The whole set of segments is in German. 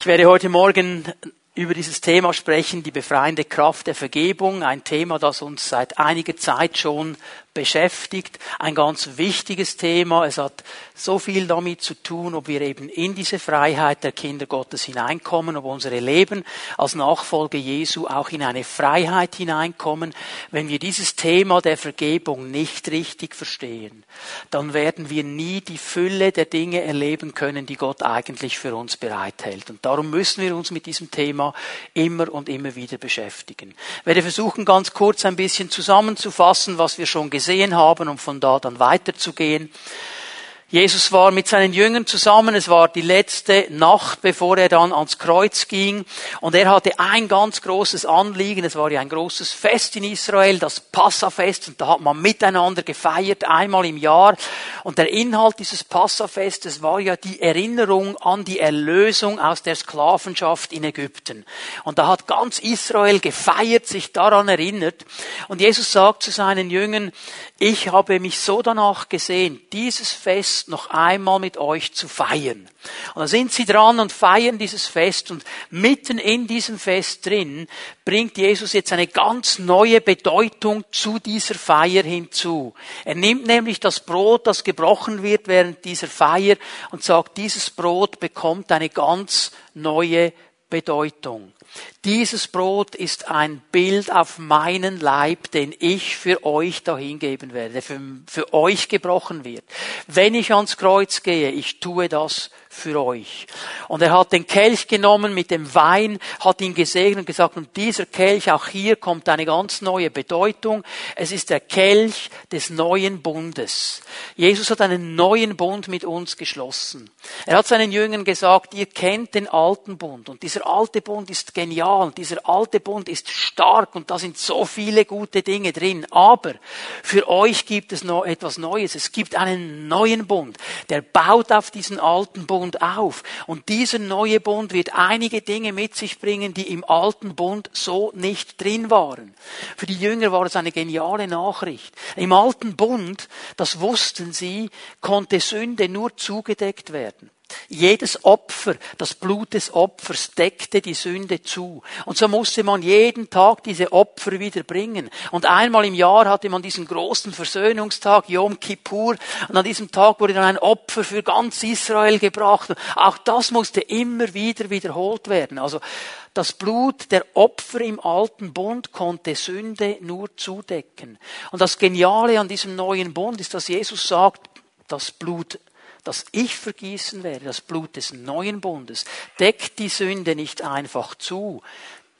Ich werde heute Morgen über dieses Thema sprechen, die befreiende Kraft der Vergebung, ein Thema, das uns seit einiger Zeit schon beschäftigt. Ein ganz wichtiges Thema. Es hat so viel damit zu tun, ob wir eben in diese Freiheit der Kinder Gottes hineinkommen, ob unsere Leben als Nachfolge Jesu auch in eine Freiheit hineinkommen. Wenn wir dieses Thema der Vergebung nicht richtig verstehen, dann werden wir nie die Fülle der Dinge erleben können, die Gott eigentlich für uns bereithält. Und darum müssen wir uns mit diesem Thema immer und immer wieder beschäftigen. Ich werde versuchen, ganz kurz ein bisschen zusammenzufassen, was wir schon gesehen gesehen haben, um von da dann weiterzugehen. Jesus war mit seinen Jüngern zusammen. Es war die letzte Nacht, bevor er dann ans Kreuz ging. Und er hatte ein ganz großes Anliegen. Es war ja ein großes Fest in Israel, das Passafest. Und da hat man miteinander gefeiert, einmal im Jahr. Und der Inhalt dieses Passafestes war ja die Erinnerung an die Erlösung aus der Sklavenschaft in Ägypten. Und da hat ganz Israel gefeiert, sich daran erinnert. Und Jesus sagt zu seinen Jüngern, ich habe mich so danach gesehen, dieses Fest noch einmal mit euch zu feiern. Und da sind sie dran und feiern dieses Fest und mitten in diesem Fest drin bringt Jesus jetzt eine ganz neue Bedeutung zu dieser Feier hinzu. Er nimmt nämlich das Brot, das gebrochen wird während dieser Feier und sagt, dieses Brot bekommt eine ganz neue Bedeutung. Dieses Brot ist ein Bild auf meinen Leib, den ich für euch dahingeben werde, der für, für euch gebrochen wird. Wenn ich ans Kreuz gehe, ich tue das für euch. Und er hat den Kelch genommen mit dem Wein, hat ihn gesegnet und gesagt, und dieser Kelch, auch hier kommt eine ganz neue Bedeutung. Es ist der Kelch des neuen Bundes. Jesus hat einen neuen Bund mit uns geschlossen. Er hat seinen Jüngern gesagt, ihr kennt den alten Bund und dieser alte Bund ist genial dieser alte Bund ist stark und da sind so viele gute Dinge drin. Aber für euch gibt es noch etwas Neues. Es gibt einen neuen Bund, der baut auf diesen alten Bund auf. Und dieser neue Bund wird einige Dinge mit sich bringen, die im alten Bund so nicht drin waren. Für die Jünger war es eine geniale Nachricht. Im alten Bund, das wussten sie, konnte Sünde nur zugedeckt werden. Jedes Opfer, das Blut des Opfers deckte die Sünde zu. Und so musste man jeden Tag diese Opfer wieder bringen. Und einmal im Jahr hatte man diesen großen Versöhnungstag, Yom Kippur. Und an diesem Tag wurde dann ein Opfer für ganz Israel gebracht. Auch das musste immer wieder wiederholt werden. Also das Blut der Opfer im alten Bund konnte Sünde nur zudecken. Und das Geniale an diesem neuen Bund ist, dass Jesus sagt, das Blut das ich vergießen werde, das Blut des neuen Bundes, deckt die Sünde nicht einfach zu.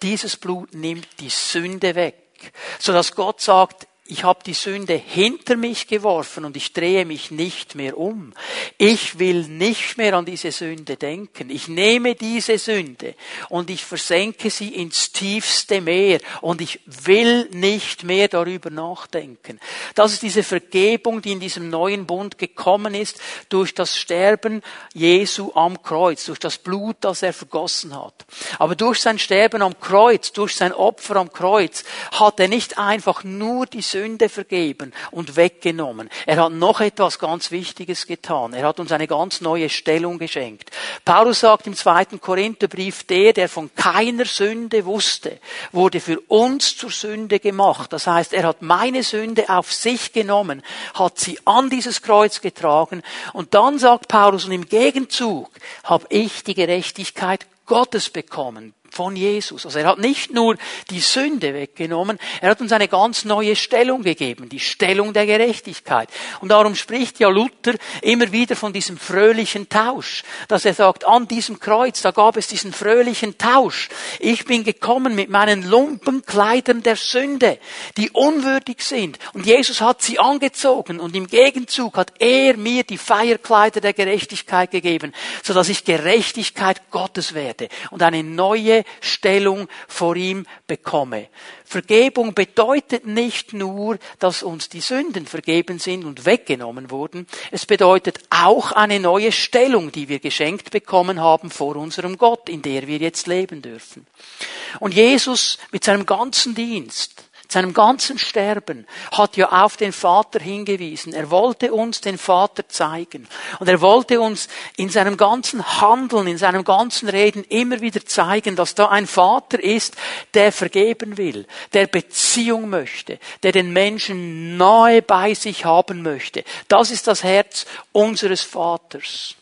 Dieses Blut nimmt die Sünde weg, sodass Gott sagt, ich habe die Sünde hinter mich geworfen und ich drehe mich nicht mehr um. Ich will nicht mehr an diese Sünde denken. Ich nehme diese Sünde und ich versenke sie ins tiefste Meer und ich will nicht mehr darüber nachdenken. Das ist diese Vergebung, die in diesem neuen Bund gekommen ist durch das Sterben Jesu am Kreuz, durch das Blut, das er vergossen hat. Aber durch sein Sterben am Kreuz, durch sein Opfer am Kreuz hat er nicht einfach nur die Sünde Sünde vergeben und weggenommen. Er hat noch etwas ganz Wichtiges getan. Er hat uns eine ganz neue Stellung geschenkt. Paulus sagt im zweiten Korintherbrief, der, der von keiner Sünde wusste, wurde für uns zur Sünde gemacht. Das heißt, er hat meine Sünde auf sich genommen, hat sie an dieses Kreuz getragen und dann sagt Paulus, und im Gegenzug habe ich die Gerechtigkeit Gottes bekommen von Jesus. Also er hat nicht nur die Sünde weggenommen, er hat uns eine ganz neue Stellung gegeben, die Stellung der Gerechtigkeit. Und darum spricht ja Luther immer wieder von diesem fröhlichen Tausch, dass er sagt, an diesem Kreuz, da gab es diesen fröhlichen Tausch. Ich bin gekommen mit meinen Lumpenkleidern der Sünde, die unwürdig sind. Und Jesus hat sie angezogen und im Gegenzug hat er mir die Feierkleider der Gerechtigkeit gegeben, sodass ich Gerechtigkeit Gottes werde und eine neue Stellung vor ihm bekomme. Vergebung bedeutet nicht nur, dass uns die Sünden vergeben sind und weggenommen wurden. Es bedeutet auch eine neue Stellung, die wir geschenkt bekommen haben vor unserem Gott, in der wir jetzt leben dürfen. Und Jesus mit seinem ganzen Dienst, seinem ganzen Sterben hat ja auf den Vater hingewiesen. Er wollte uns den Vater zeigen. Und er wollte uns in seinem ganzen Handeln, in seinem ganzen Reden immer wieder zeigen, dass da ein Vater ist, der vergeben will, der Beziehung möchte, der den Menschen nahe bei sich haben möchte. Das ist das Herz unseres Vaters.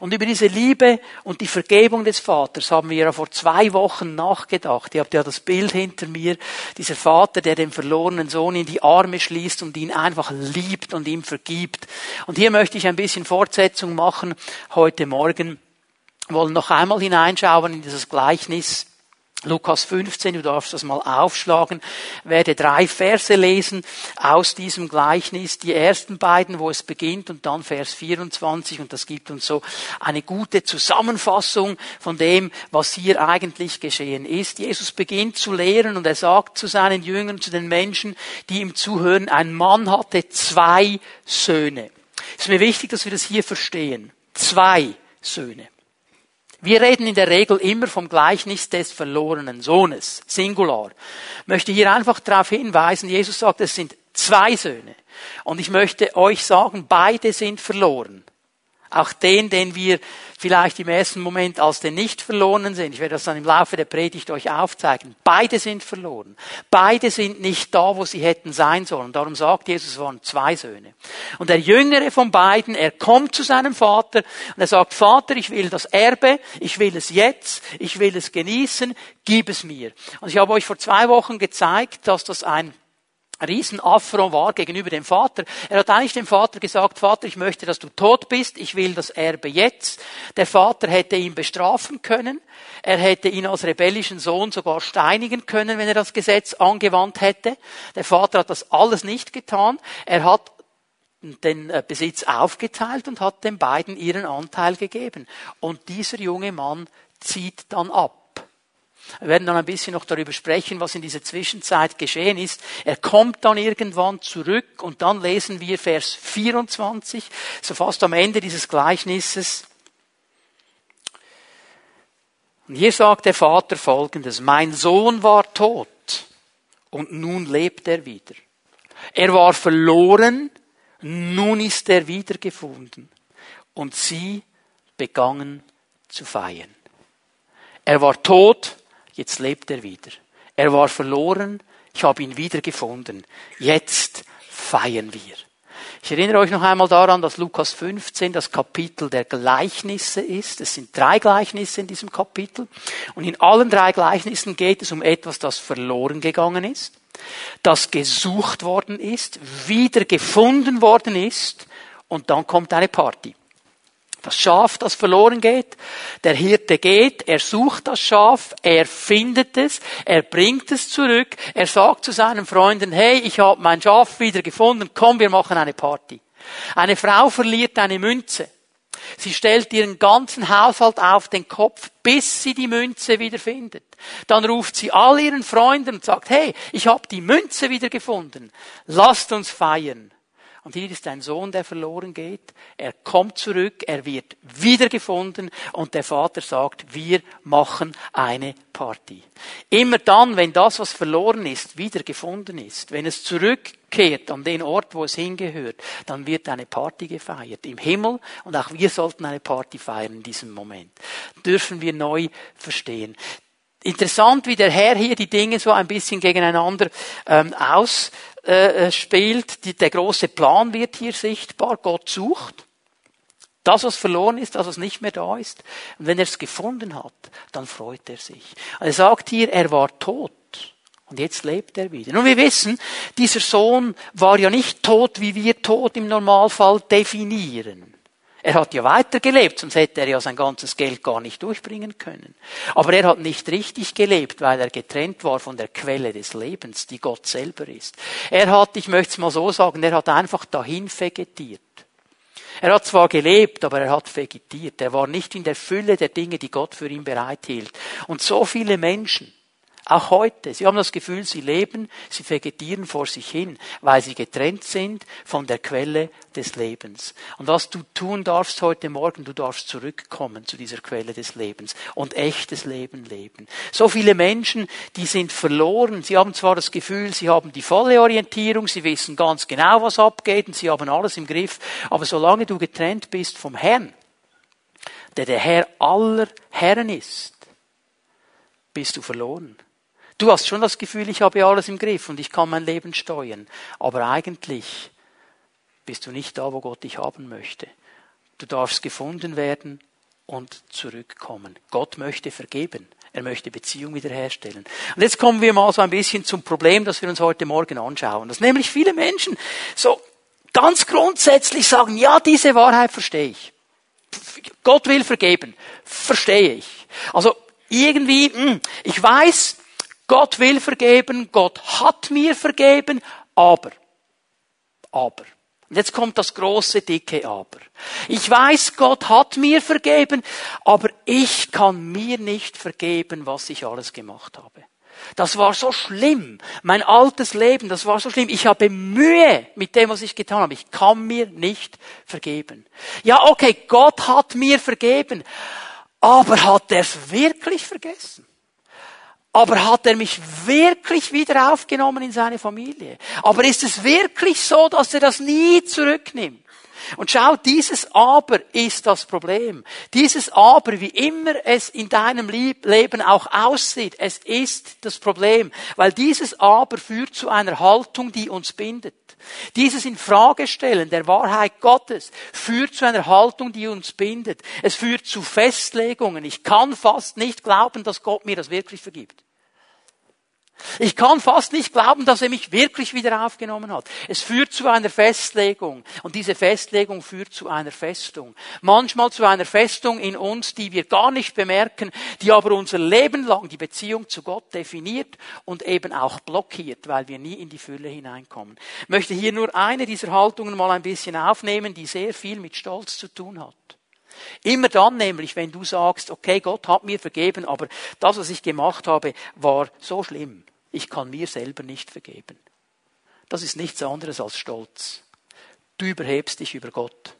Und über diese Liebe und die Vergebung des Vaters haben wir ja vor zwei Wochen nachgedacht. Ihr habt ja das Bild hinter mir, dieser Vater, der den verlorenen Sohn in die Arme schließt und ihn einfach liebt und ihm vergibt. Und hier möchte ich ein bisschen Fortsetzung machen heute Morgen. Wir wollen noch einmal hineinschauen in dieses Gleichnis Lukas 15, du darfst das mal aufschlagen, werde drei Verse lesen aus diesem Gleichnis, die ersten beiden, wo es beginnt und dann Vers 24 und das gibt uns so eine gute Zusammenfassung von dem, was hier eigentlich geschehen ist. Jesus beginnt zu lehren und er sagt zu seinen Jüngern, zu den Menschen, die ihm zuhören, ein Mann hatte zwei Söhne. Es ist mir wichtig, dass wir das hier verstehen. Zwei Söhne. Wir reden in der Regel immer vom Gleichnis des verlorenen Sohnes, Singular. Ich möchte hier einfach darauf hinweisen, Jesus sagt, es sind zwei Söhne. Und ich möchte euch sagen, beide sind verloren. Auch den, den wir vielleicht im ersten Moment als den nicht verlorenen sehen. Ich werde das dann im Laufe der Predigt euch aufzeigen. Beide sind verloren. Beide sind nicht da, wo sie hätten sein sollen. Darum sagt Jesus, es waren zwei Söhne. Und der jüngere von beiden, er kommt zu seinem Vater und er sagt, Vater, ich will das Erbe, ich will es jetzt, ich will es genießen, gib es mir. Und ich habe euch vor zwei Wochen gezeigt, dass das ein Riesenaffront war gegenüber dem Vater. Er hat eigentlich dem Vater gesagt, Vater, ich möchte, dass du tot bist, ich will das Erbe jetzt. Der Vater hätte ihn bestrafen können. Er hätte ihn als rebellischen Sohn sogar steinigen können, wenn er das Gesetz angewandt hätte. Der Vater hat das alles nicht getan. Er hat den äh, Besitz aufgeteilt und hat den beiden ihren Anteil gegeben. Und dieser junge Mann zieht dann ab. Wir werden dann ein bisschen noch darüber sprechen, was in dieser Zwischenzeit geschehen ist. Er kommt dann irgendwann zurück und dann lesen wir Vers 24, so fast am Ende dieses Gleichnisses. Und hier sagt der Vater folgendes, mein Sohn war tot und nun lebt er wieder. Er war verloren, nun ist er wiedergefunden. Und sie begangen zu feiern. Er war tot, jetzt lebt er wieder. Er war verloren, ich habe ihn wiedergefunden. Jetzt feiern wir. Ich erinnere euch noch einmal daran, dass Lukas 15 das Kapitel der Gleichnisse ist. Es sind drei Gleichnisse in diesem Kapitel. Und in allen drei Gleichnissen geht es um etwas, das verloren gegangen ist, das gesucht worden ist, wieder gefunden worden ist. Und dann kommt eine Party. Das Schaf, das verloren geht. Der Hirte geht, er sucht das Schaf, er findet es, er bringt es zurück, er sagt zu seinen Freunden, hey, ich habe mein Schaf wieder gefunden, komm, wir machen eine Party. Eine Frau verliert eine Münze. Sie stellt ihren ganzen Haushalt auf den Kopf, bis sie die Münze wieder findet. Dann ruft sie all ihren Freunden und sagt, hey, ich habe die Münze wieder gefunden. Lasst uns feiern. Und hier ist ein Sohn, der verloren geht. Er kommt zurück, er wird wiedergefunden und der Vater sagt, wir machen eine Party. Immer dann, wenn das, was verloren ist, wiedergefunden ist, wenn es zurückkehrt an den Ort, wo es hingehört, dann wird eine Party gefeiert im Himmel und auch wir sollten eine Party feiern in diesem Moment. Dürfen wir neu verstehen. Interessant, wie der Herr hier die Dinge so ein bisschen gegeneinander ähm, aus äh, äh, spielt. Die, der große Plan wird hier sichtbar. Gott sucht. Das, was verloren ist, das, was nicht mehr da ist. Und wenn er es gefunden hat, dann freut er sich. Er sagt hier, er war tot. Und jetzt lebt er wieder. Nun, wir wissen, dieser Sohn war ja nicht tot, wie wir tot im Normalfall definieren. Er hat ja weitergelebt, sonst hätte er ja sein ganzes Geld gar nicht durchbringen können. Aber er hat nicht richtig gelebt, weil er getrennt war von der Quelle des Lebens, die Gott selber ist. Er hat, ich möchte es mal so sagen, er hat einfach dahin vegetiert. Er hat zwar gelebt, aber er hat vegetiert. Er war nicht in der Fülle der Dinge, die Gott für ihn bereithielt. Und so viele Menschen, Auch heute. Sie haben das Gefühl, sie leben, sie vegetieren vor sich hin, weil sie getrennt sind von der Quelle des Lebens. Und was du tun darfst heute Morgen, du darfst zurückkommen zu dieser Quelle des Lebens und echtes Leben leben. So viele Menschen, die sind verloren. Sie haben zwar das Gefühl, sie haben die volle Orientierung, sie wissen ganz genau, was abgeht und sie haben alles im Griff, aber solange du getrennt bist vom Herrn, der der Herr aller Herren ist, bist du verloren. Du hast schon das Gefühl, ich habe alles im Griff und ich kann mein Leben steuern. Aber eigentlich bist du nicht da, wo Gott dich haben möchte. Du darfst gefunden werden und zurückkommen. Gott möchte vergeben. Er möchte Beziehung wiederherstellen. Und jetzt kommen wir mal so ein bisschen zum Problem, das wir uns heute Morgen anschauen. Dass nämlich viele Menschen so ganz grundsätzlich sagen, ja, diese Wahrheit verstehe ich. Gott will vergeben. Verstehe ich. Also irgendwie, hm, ich weiß, Gott will vergeben, Gott hat mir vergeben, aber, aber. Und jetzt kommt das große, dicke Aber. Ich weiß, Gott hat mir vergeben, aber ich kann mir nicht vergeben, was ich alles gemacht habe. Das war so schlimm. Mein altes Leben, das war so schlimm. Ich habe Mühe mit dem, was ich getan habe. Ich kann mir nicht vergeben. Ja, okay, Gott hat mir vergeben. Aber hat er es wirklich vergessen? Aber hat er mich wirklich wieder aufgenommen in seine Familie? Aber ist es wirklich so, dass er das nie zurücknimmt? Und schau, dieses Aber ist das Problem. Dieses Aber, wie immer es in deinem Leben auch aussieht, es ist das Problem. Weil dieses Aber führt zu einer Haltung, die uns bindet. Dieses Infragestellen der Wahrheit Gottes führt zu einer Haltung, die uns bindet. Es führt zu Festlegungen. Ich kann fast nicht glauben, dass Gott mir das wirklich vergibt. Ich kann fast nicht glauben, dass er mich wirklich wieder aufgenommen hat. Es führt zu einer Festlegung und diese Festlegung führt zu einer Festung. Manchmal zu einer Festung in uns, die wir gar nicht bemerken, die aber unser Leben lang die Beziehung zu Gott definiert und eben auch blockiert, weil wir nie in die Fülle hineinkommen. Ich möchte hier nur eine dieser Haltungen mal ein bisschen aufnehmen, die sehr viel mit Stolz zu tun hat. Immer dann nämlich, wenn du sagst, okay, Gott hat mir vergeben, aber das, was ich gemacht habe, war so schlimm. Ich kann mir selber nicht vergeben. Das ist nichts anderes als Stolz. Du überhebst dich über Gott.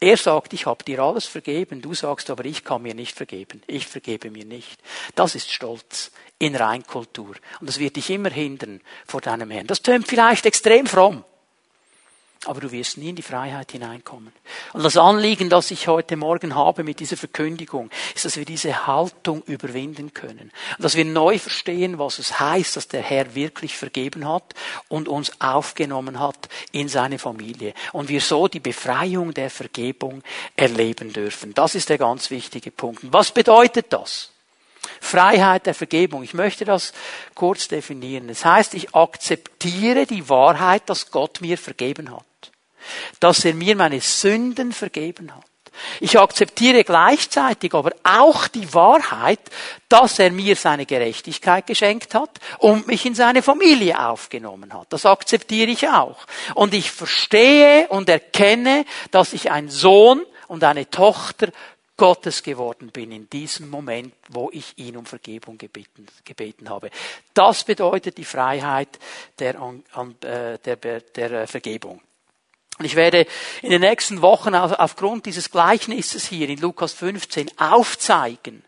Er sagt, ich habe dir alles vergeben, du sagst aber, ich kann mir nicht vergeben, ich vergebe mir nicht. Das ist Stolz in Reinkultur. Und das wird dich immer hindern vor deinem Herrn. Das tönt vielleicht extrem fromm. Aber du wirst nie in die Freiheit hineinkommen. Und das Anliegen, das ich heute Morgen habe mit dieser Verkündigung, ist, dass wir diese Haltung überwinden können. Und dass wir neu verstehen, was es heißt, dass der Herr wirklich vergeben hat und uns aufgenommen hat in seine Familie. Und wir so die Befreiung der Vergebung erleben dürfen. Das ist der ganz wichtige Punkt. Was bedeutet das? Freiheit der Vergebung. Ich möchte das kurz definieren. Das heißt, ich akzeptiere die Wahrheit, dass Gott mir vergeben hat dass er mir meine Sünden vergeben hat. Ich akzeptiere gleichzeitig aber auch die Wahrheit, dass er mir seine Gerechtigkeit geschenkt hat und mich in seine Familie aufgenommen hat. Das akzeptiere ich auch. Und ich verstehe und erkenne, dass ich ein Sohn und eine Tochter Gottes geworden bin in diesem Moment, wo ich ihn um Vergebung gebeten, gebeten habe. Das bedeutet die Freiheit der, äh, der, der, der Vergebung. Und ich werde in den nächsten Wochen aufgrund dieses Gleichnisses hier in Lukas 15 aufzeigen,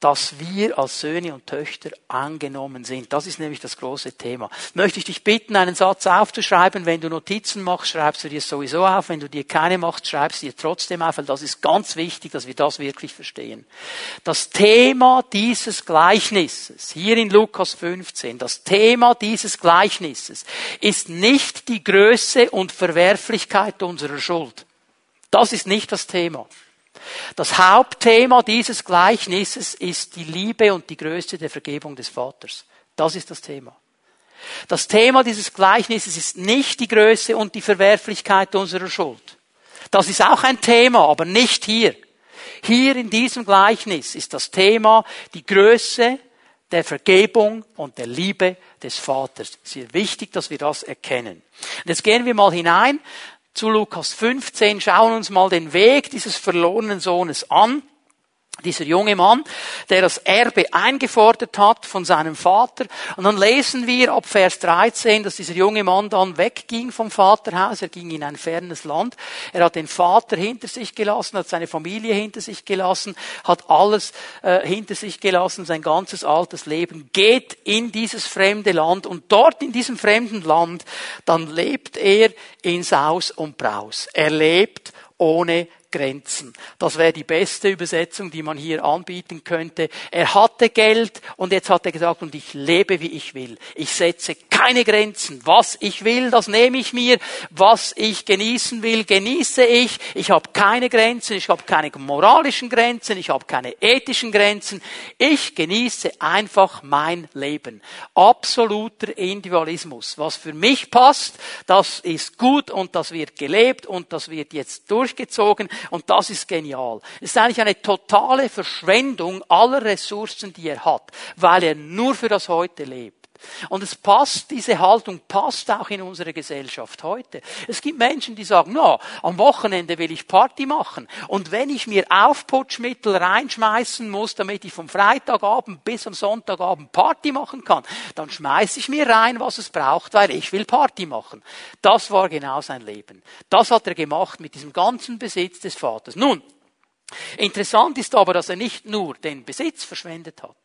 dass wir als Söhne und Töchter angenommen sind. Das ist nämlich das große Thema. Möchte ich dich bitten, einen Satz aufzuschreiben. Wenn du Notizen machst, schreibst du dir sowieso auf. Wenn du dir keine machst, schreibst du dir trotzdem auf, weil das ist ganz wichtig, dass wir das wirklich verstehen. Das Thema dieses Gleichnisses, hier in Lukas 15, das Thema dieses Gleichnisses ist nicht die Größe und Verwerflichkeit unserer Schuld. Das ist nicht das Thema. Das Hauptthema dieses Gleichnisses ist die Liebe und die Größe der Vergebung des Vaters. Das ist das Thema. Das Thema dieses Gleichnisses ist nicht die Größe und die Verwerflichkeit unserer Schuld. Das ist auch ein Thema, aber nicht hier. Hier in diesem Gleichnis ist das Thema die Größe der Vergebung und der Liebe des Vaters. Es ist wichtig, dass wir das erkennen. Und jetzt gehen wir mal hinein zu Lukas 15, schauen uns mal den Weg dieses verlorenen Sohnes an. Dieser junge Mann, der das Erbe eingefordert hat von seinem Vater. Und dann lesen wir ab Vers 13, dass dieser junge Mann dann wegging vom Vaterhaus. Er ging in ein fernes Land. Er hat den Vater hinter sich gelassen, hat seine Familie hinter sich gelassen, hat alles äh, hinter sich gelassen, sein ganzes altes Leben, geht in dieses fremde Land und dort in diesem fremden Land, dann lebt er in Saus und Braus. Er lebt ohne Grenzen. Das wäre die beste Übersetzung, die man hier anbieten könnte. Er hatte Geld und jetzt hat er gesagt, und ich lebe, wie ich will. Ich setze keine Grenzen. Was ich will, das nehme ich mir. Was ich genießen will, genieße ich. Ich habe keine Grenzen, ich habe keine moralischen Grenzen, ich habe keine ethischen Grenzen. Ich genieße einfach mein Leben. Absoluter Individualismus. Was für mich passt, das ist gut und das wird gelebt und das wird jetzt durchgezogen. Und das ist genial. Es ist eigentlich eine totale Verschwendung aller Ressourcen, die er hat, weil er nur für das Heute lebt. Und es passt, diese Haltung passt auch in unsere Gesellschaft heute. Es gibt Menschen, die sagen, na, am Wochenende will ich Party machen. Und wenn ich mir Aufputschmittel reinschmeißen muss, damit ich vom Freitagabend bis am Sonntagabend Party machen kann, dann schmeiße ich mir rein, was es braucht, weil ich will Party machen. Das war genau sein Leben. Das hat er gemacht mit diesem ganzen Besitz des Vaters. Nun, interessant ist aber, dass er nicht nur den Besitz verschwendet hat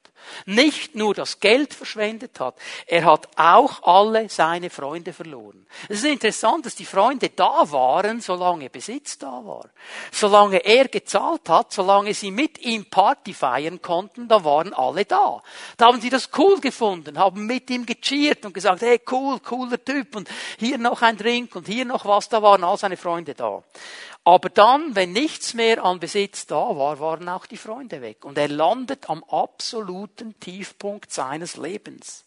nicht nur das Geld verschwendet hat, er hat auch alle seine Freunde verloren. Es ist interessant, dass die Freunde da waren, solange Besitz da war. Solange er gezahlt hat, solange sie mit ihm Party feiern konnten, da waren alle da. Da haben sie das cool gefunden, haben mit ihm gecheert und gesagt, hey, cool, cooler Typ und hier noch ein Drink und hier noch was, da waren all seine Freunde da. Aber dann, wenn nichts mehr an Besitz da war, waren auch die Freunde weg. Und er landet am absoluten Tiefpunkt seines Lebens.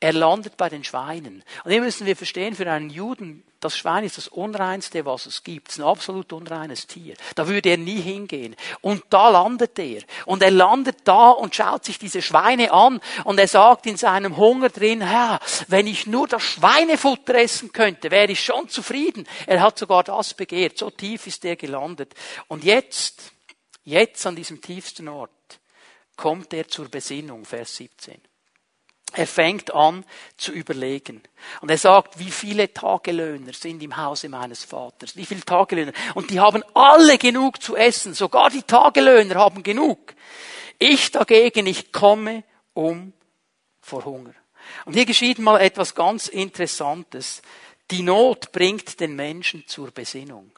Er landet bei den Schweinen. Und hier müssen wir verstehen, für einen Juden, das Schwein ist das Unreinste, was es gibt. Es ist ein absolut unreines Tier. Da würde er nie hingehen. Und da landet er. Und er landet da und schaut sich diese Schweine an. Und er sagt in seinem Hunger drin, ja, wenn ich nur das Schweinefutter essen könnte, wäre ich schon zufrieden. Er hat sogar das begehrt. So tief ist er gelandet. Und jetzt, jetzt an diesem tiefsten Ort, kommt er zur Besinnung, Vers 17. Er fängt an zu überlegen. Und er sagt, wie viele Tagelöhner sind im Hause meines Vaters? Wie viele Tagelöhner? Und die haben alle genug zu essen. Sogar die Tagelöhner haben genug. Ich dagegen, ich komme um vor Hunger. Und hier geschieht mal etwas ganz Interessantes. Die Not bringt den Menschen zur Besinnung.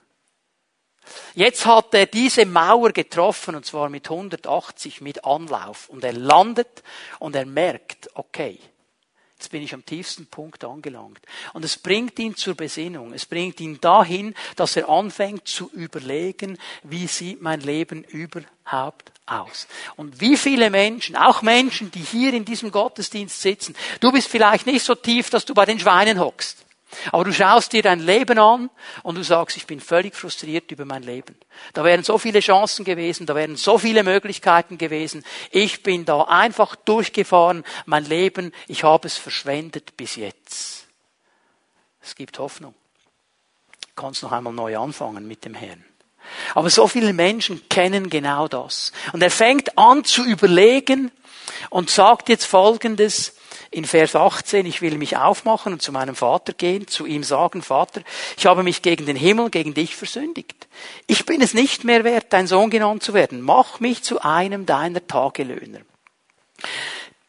Jetzt hat er diese Mauer getroffen, und zwar mit 180 mit Anlauf. Und er landet und er merkt, okay, jetzt bin ich am tiefsten Punkt angelangt. Und es bringt ihn zur Besinnung. Es bringt ihn dahin, dass er anfängt zu überlegen, wie sieht mein Leben überhaupt aus. Und wie viele Menschen, auch Menschen, die hier in diesem Gottesdienst sitzen, du bist vielleicht nicht so tief, dass du bei den Schweinen hockst. Aber du schaust dir dein Leben an und du sagst, ich bin völlig frustriert über mein Leben. Da wären so viele Chancen gewesen, da wären so viele Möglichkeiten gewesen. Ich bin da einfach durchgefahren, mein Leben, ich habe es verschwendet bis jetzt. Es gibt Hoffnung. Du kannst noch einmal neu anfangen mit dem Herrn. Aber so viele Menschen kennen genau das. Und er fängt an zu überlegen und sagt jetzt Folgendes, in Vers 18, ich will mich aufmachen und zu meinem Vater gehen, zu ihm sagen, Vater, ich habe mich gegen den Himmel, gegen dich versündigt. Ich bin es nicht mehr wert, dein Sohn genannt zu werden. Mach mich zu einem deiner Tagelöhner.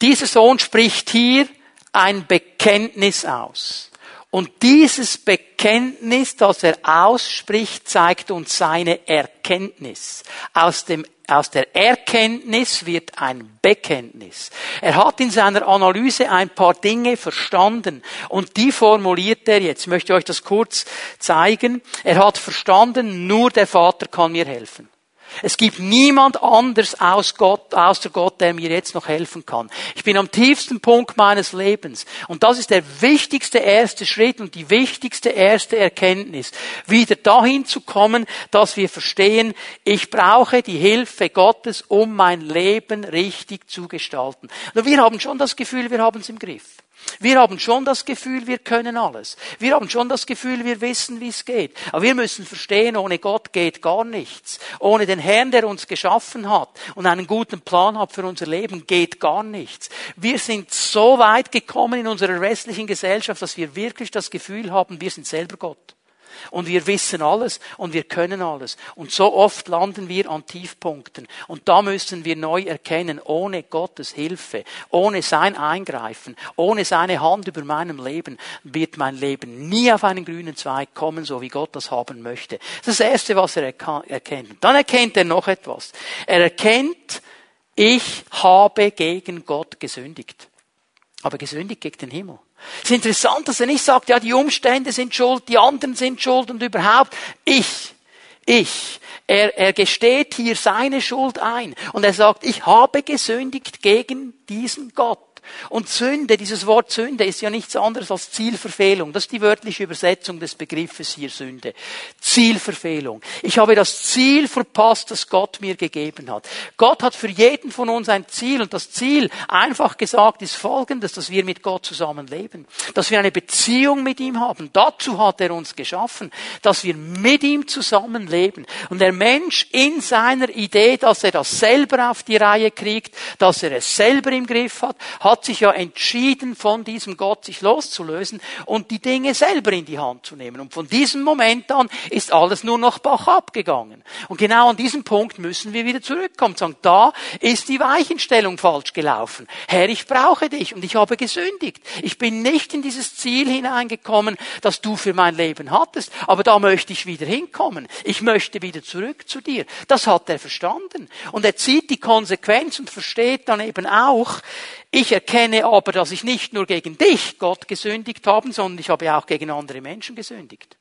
Dieser Sohn spricht hier ein Bekenntnis aus. Und dieses Bekenntnis, das er ausspricht, zeigt uns seine Erkenntnis. Aus dem aus der Erkenntnis wird ein Bekenntnis. Er hat in seiner Analyse ein paar Dinge verstanden und die formuliert er jetzt. Ich möchte euch das kurz zeigen. Er hat verstanden, nur der Vater kann mir helfen. Es gibt niemand anders aus Gott, außer Gott, der mir jetzt noch helfen kann. Ich bin am tiefsten Punkt meines Lebens. Und das ist der wichtigste erste Schritt und die wichtigste erste Erkenntnis. Wieder dahin zu kommen, dass wir verstehen, ich brauche die Hilfe Gottes, um mein Leben richtig zu gestalten. Und wir haben schon das Gefühl, wir haben es im Griff. Wir haben schon das Gefühl, wir können alles. Wir haben schon das Gefühl, wir wissen, wie es geht. Aber wir müssen verstehen, ohne Gott geht gar nichts. Ohne den Herrn, der uns geschaffen hat und einen guten Plan hat für unser Leben, geht gar nichts. Wir sind so weit gekommen in unserer restlichen Gesellschaft, dass wir wirklich das Gefühl haben, wir sind selber Gott. Und wir wissen alles und wir können alles. Und so oft landen wir an Tiefpunkten. Und da müssen wir neu erkennen, ohne Gottes Hilfe, ohne sein Eingreifen, ohne seine Hand über meinem Leben, wird mein Leben nie auf einen grünen Zweig kommen, so wie Gott das haben möchte. Das ist das Erste, was er erkennt. Dann erkennt er noch etwas. Er erkennt, ich habe gegen Gott gesündigt. Aber gesündigt gegen den Himmel. Es ist interessant, dass er nicht sagt, ja, die Umstände sind schuld, die anderen sind schuld und überhaupt ich. Ich. Er, er gesteht hier seine Schuld ein. Und er sagt, ich habe gesündigt gegen diesen Gott. Und Sünde, dieses Wort Sünde ist ja nichts anderes als Zielverfehlung. Das ist die wörtliche Übersetzung des Begriffes hier Sünde. Zielverfehlung. Ich habe das Ziel verpasst, das Gott mir gegeben hat. Gott hat für jeden von uns ein Ziel und das Ziel, einfach gesagt, ist folgendes, dass wir mit Gott zusammenleben. Dass wir eine Beziehung mit ihm haben. Dazu hat er uns geschaffen, dass wir mit ihm zusammenleben. Und der Mensch in seiner Idee, dass er das selber auf die Reihe kriegt, dass er es selber im Griff hat, hat hat sich ja entschieden, von diesem Gott sich loszulösen und die Dinge selber in die Hand zu nehmen. Und von diesem Moment an ist alles nur noch Bach abgegangen. Und genau an diesem Punkt müssen wir wieder zurückkommen und sagen, da ist die Weichenstellung falsch gelaufen. Herr, ich brauche dich und ich habe gesündigt. Ich bin nicht in dieses Ziel hineingekommen, das du für mein Leben hattest, aber da möchte ich wieder hinkommen. Ich möchte wieder zurück zu dir. Das hat er verstanden. Und er zieht die Konsequenz und versteht dann eben auch, ich erkenne aber, dass ich nicht nur gegen dich, Gott, gesündigt habe, sondern ich habe auch gegen andere Menschen gesündigt.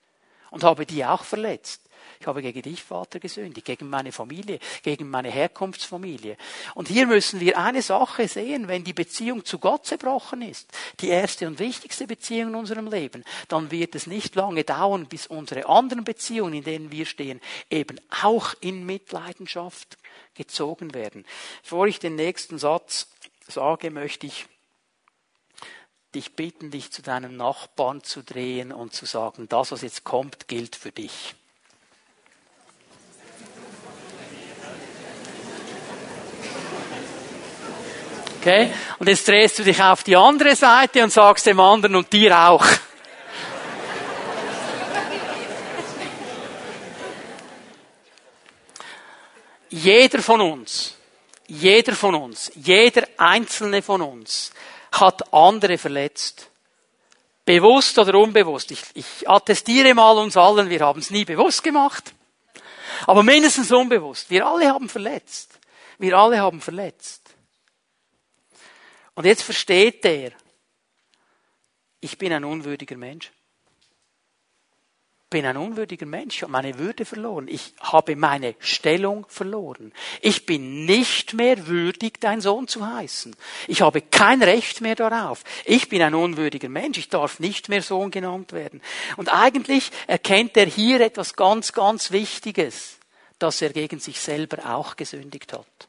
Und habe die auch verletzt. Ich habe gegen dich, Vater, gesündigt, gegen meine Familie, gegen meine Herkunftsfamilie. Und hier müssen wir eine Sache sehen, wenn die Beziehung zu Gott zerbrochen ist, die erste und wichtigste Beziehung in unserem Leben, dann wird es nicht lange dauern, bis unsere anderen Beziehungen, in denen wir stehen, eben auch in Mitleidenschaft gezogen werden. Bevor ich den nächsten Satz sage, möchte ich dich bitten, dich zu deinem Nachbarn zu drehen und zu sagen, das, was jetzt kommt, gilt für dich. Okay? Und jetzt drehst du dich auf die andere Seite und sagst dem anderen und dir auch. Jeder von uns jeder von uns, jeder einzelne von uns hat andere verletzt. Bewusst oder unbewusst. Ich, ich attestiere mal uns allen, wir haben es nie bewusst gemacht. Aber mindestens unbewusst. Wir alle haben verletzt. Wir alle haben verletzt. Und jetzt versteht er, ich bin ein unwürdiger Mensch bin ein unwürdiger Mensch, ich habe meine Würde verloren, ich habe meine Stellung verloren. Ich bin nicht mehr würdig, dein Sohn zu heißen. Ich habe kein Recht mehr darauf. Ich bin ein unwürdiger Mensch, ich darf nicht mehr Sohn genannt werden. Und eigentlich erkennt er hier etwas ganz, ganz Wichtiges, dass er gegen sich selber auch gesündigt hat.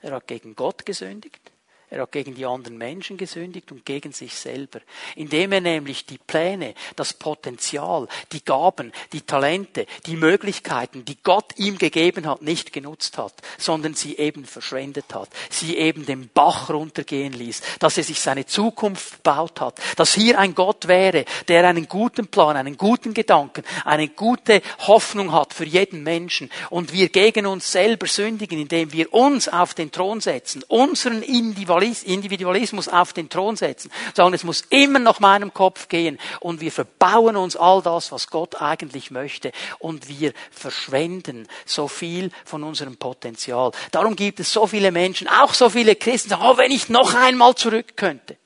Er hat gegen Gott gesündigt. Er hat gegen die anderen Menschen gesündigt und gegen sich selber, indem er nämlich die Pläne, das Potenzial, die Gaben, die Talente, die Möglichkeiten, die Gott ihm gegeben hat, nicht genutzt hat, sondern sie eben verschwendet hat, sie eben den Bach runtergehen ließ, dass er sich seine Zukunft baut hat, dass hier ein Gott wäre, der einen guten Plan, einen guten Gedanken, eine gute Hoffnung hat für jeden Menschen. Und wir gegen uns selber sündigen, indem wir uns auf den Thron setzen, unseren Individualismus Individualismus auf den Thron setzen, sondern es muss immer nach meinem Kopf gehen und wir verbauen uns all das, was Gott eigentlich möchte und wir verschwenden so viel von unserem Potenzial. Darum gibt es so viele Menschen, auch so viele Christen, die sagen, oh, wenn ich noch einmal zurück könnte.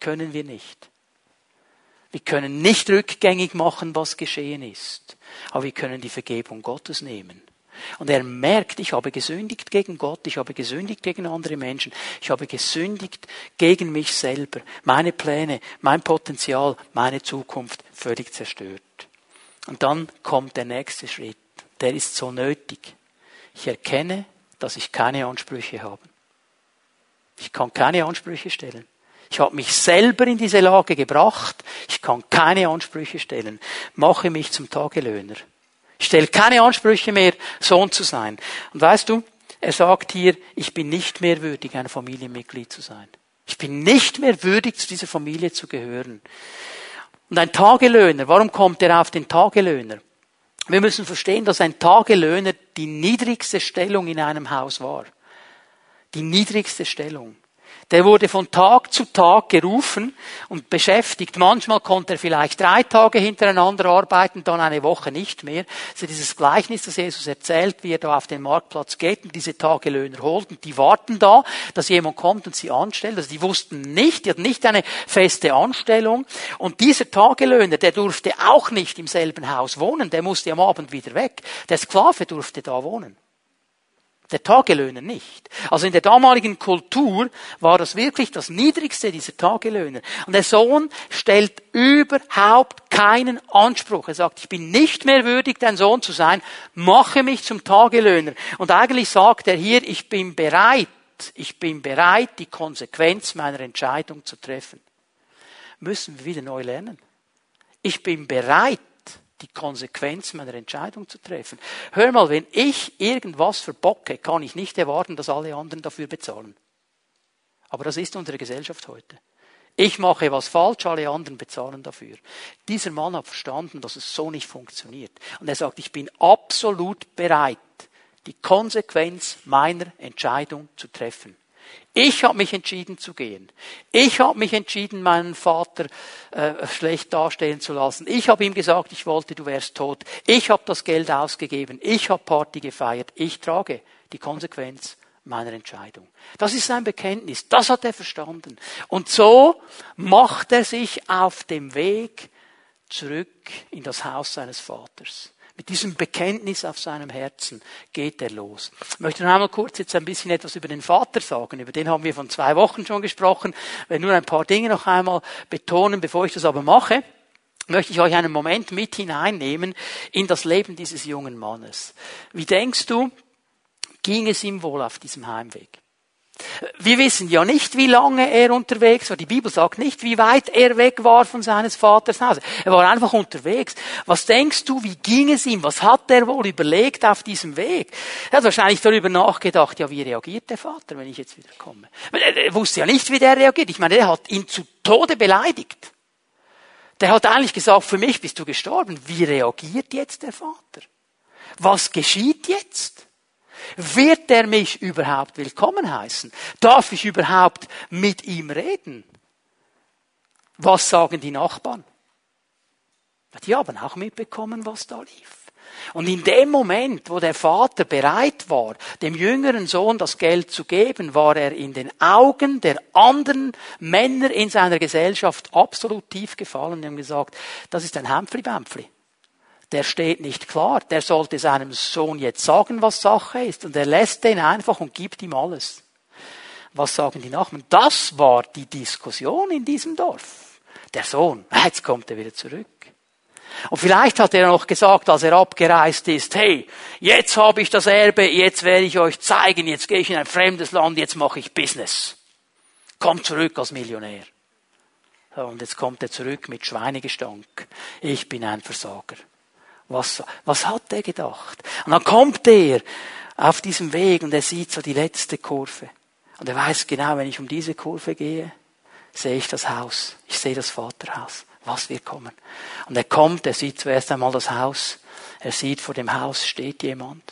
Können wir nicht. Wir können nicht rückgängig machen, was geschehen ist, aber wir können die Vergebung Gottes nehmen. Und er merkt, ich habe gesündigt gegen Gott, ich habe gesündigt gegen andere Menschen, ich habe gesündigt gegen mich selber, meine Pläne, mein Potenzial, meine Zukunft völlig zerstört. Und dann kommt der nächste Schritt, der ist so nötig. Ich erkenne, dass ich keine Ansprüche habe. Ich kann keine Ansprüche stellen. Ich habe mich selber in diese Lage gebracht. Ich kann keine Ansprüche stellen. Mache mich zum Tagelöhner. Ich stelle keine Ansprüche mehr, Sohn zu sein. Und weißt du, er sagt hier, ich bin nicht mehr würdig, ein Familienmitglied zu sein. Ich bin nicht mehr würdig, zu dieser Familie zu gehören. Und ein Tagelöhner, warum kommt er auf den Tagelöhner? Wir müssen verstehen, dass ein Tagelöhner die niedrigste Stellung in einem Haus war. Die niedrigste Stellung. Der wurde von Tag zu Tag gerufen und beschäftigt. Manchmal konnte er vielleicht drei Tage hintereinander arbeiten, dann eine Woche nicht mehr. Also dieses Gleichnis, das Jesus erzählt, wie er da auf den Marktplatz geht und diese Tagelöhner holt und die warten da, dass jemand kommt und sie anstellt. Also die wussten nicht, die hatten nicht eine feste Anstellung. Und dieser Tagelöhner, der durfte auch nicht im selben Haus wohnen, der musste am Abend wieder weg. Der Sklave durfte da wohnen. Der Tagelöhner nicht. Also in der damaligen Kultur war das wirklich das Niedrigste dieser Tagelöhner. Und der Sohn stellt überhaupt keinen Anspruch. Er sagt, ich bin nicht mehr würdig, dein Sohn zu sein, mache mich zum Tagelöhner. Und eigentlich sagt er hier, ich bin bereit, ich bin bereit, die Konsequenz meiner Entscheidung zu treffen. Müssen wir wieder neu lernen. Ich bin bereit, die Konsequenz meiner Entscheidung zu treffen. Hör mal, wenn ich irgendwas verbocke, kann ich nicht erwarten, dass alle anderen dafür bezahlen. Aber das ist unsere Gesellschaft heute. Ich mache was falsch, alle anderen bezahlen dafür. Dieser Mann hat verstanden, dass es so nicht funktioniert. Und er sagt, ich bin absolut bereit, die Konsequenz meiner Entscheidung zu treffen. Ich habe mich entschieden zu gehen. Ich habe mich entschieden, meinen Vater äh, schlecht dastehen zu lassen. Ich habe ihm gesagt, ich wollte, du wärst tot. Ich habe das Geld ausgegeben. Ich habe Party gefeiert. Ich trage die Konsequenz meiner Entscheidung. Das ist sein Bekenntnis. Das hat er verstanden. Und so macht er sich auf dem Weg zurück in das Haus seines Vaters. Mit diesem Bekenntnis auf seinem Herzen geht er los. Ich möchte noch einmal kurz jetzt ein bisschen etwas über den Vater sagen. Über den haben wir von zwei Wochen schon gesprochen. Ich will nur ein paar Dinge noch einmal betonen, bevor ich das aber mache möchte ich euch einen Moment mit hineinnehmen in das Leben dieses jungen Mannes. Wie denkst du, ging es ihm wohl auf diesem Heimweg? Wir wissen ja nicht, wie lange er unterwegs war. Die Bibel sagt nicht, wie weit er weg war von seines Vaters Haus. Er war einfach unterwegs. Was denkst du, wie ging es ihm? Was hat er wohl überlegt auf diesem Weg? Er hat wahrscheinlich darüber nachgedacht, ja, wie reagiert der Vater, wenn ich jetzt wieder komme? Er wusste ja nicht, wie der reagiert. Ich meine, er hat ihn zu Tode beleidigt. Der hat eigentlich gesagt, für mich bist du gestorben. Wie reagiert jetzt der Vater? Was geschieht jetzt? Wird er mich überhaupt willkommen heißen? Darf ich überhaupt mit ihm reden? Was sagen die Nachbarn? Die haben auch mitbekommen, was da lief. Und in dem Moment, wo der Vater bereit war, dem jüngeren Sohn das Geld zu geben, war er in den Augen der anderen Männer in seiner Gesellschaft absolut tief gefallen. Die haben gesagt, das ist ein Hämpfli-Bämpfli der steht nicht klar. Der sollte seinem Sohn jetzt sagen, was Sache ist. Und er lässt den einfach und gibt ihm alles. Was sagen die Nachbarn? Das war die Diskussion in diesem Dorf. Der Sohn, jetzt kommt er wieder zurück. Und vielleicht hat er noch gesagt, als er abgereist ist, hey, jetzt habe ich das Erbe, jetzt werde ich euch zeigen, jetzt gehe ich in ein fremdes Land, jetzt mache ich Business. Komm zurück als Millionär. Und jetzt kommt er zurück mit Schweinegestank. Ich bin ein Versager. Was, was hat er gedacht? Und dann kommt er auf diesem Weg und er sieht so die letzte Kurve. Und er weiß genau, wenn ich um diese Kurve gehe, sehe ich das Haus. Ich sehe das Vaterhaus. Was wird kommen? Und er kommt, er sieht zuerst einmal das Haus. Er sieht, vor dem Haus steht jemand.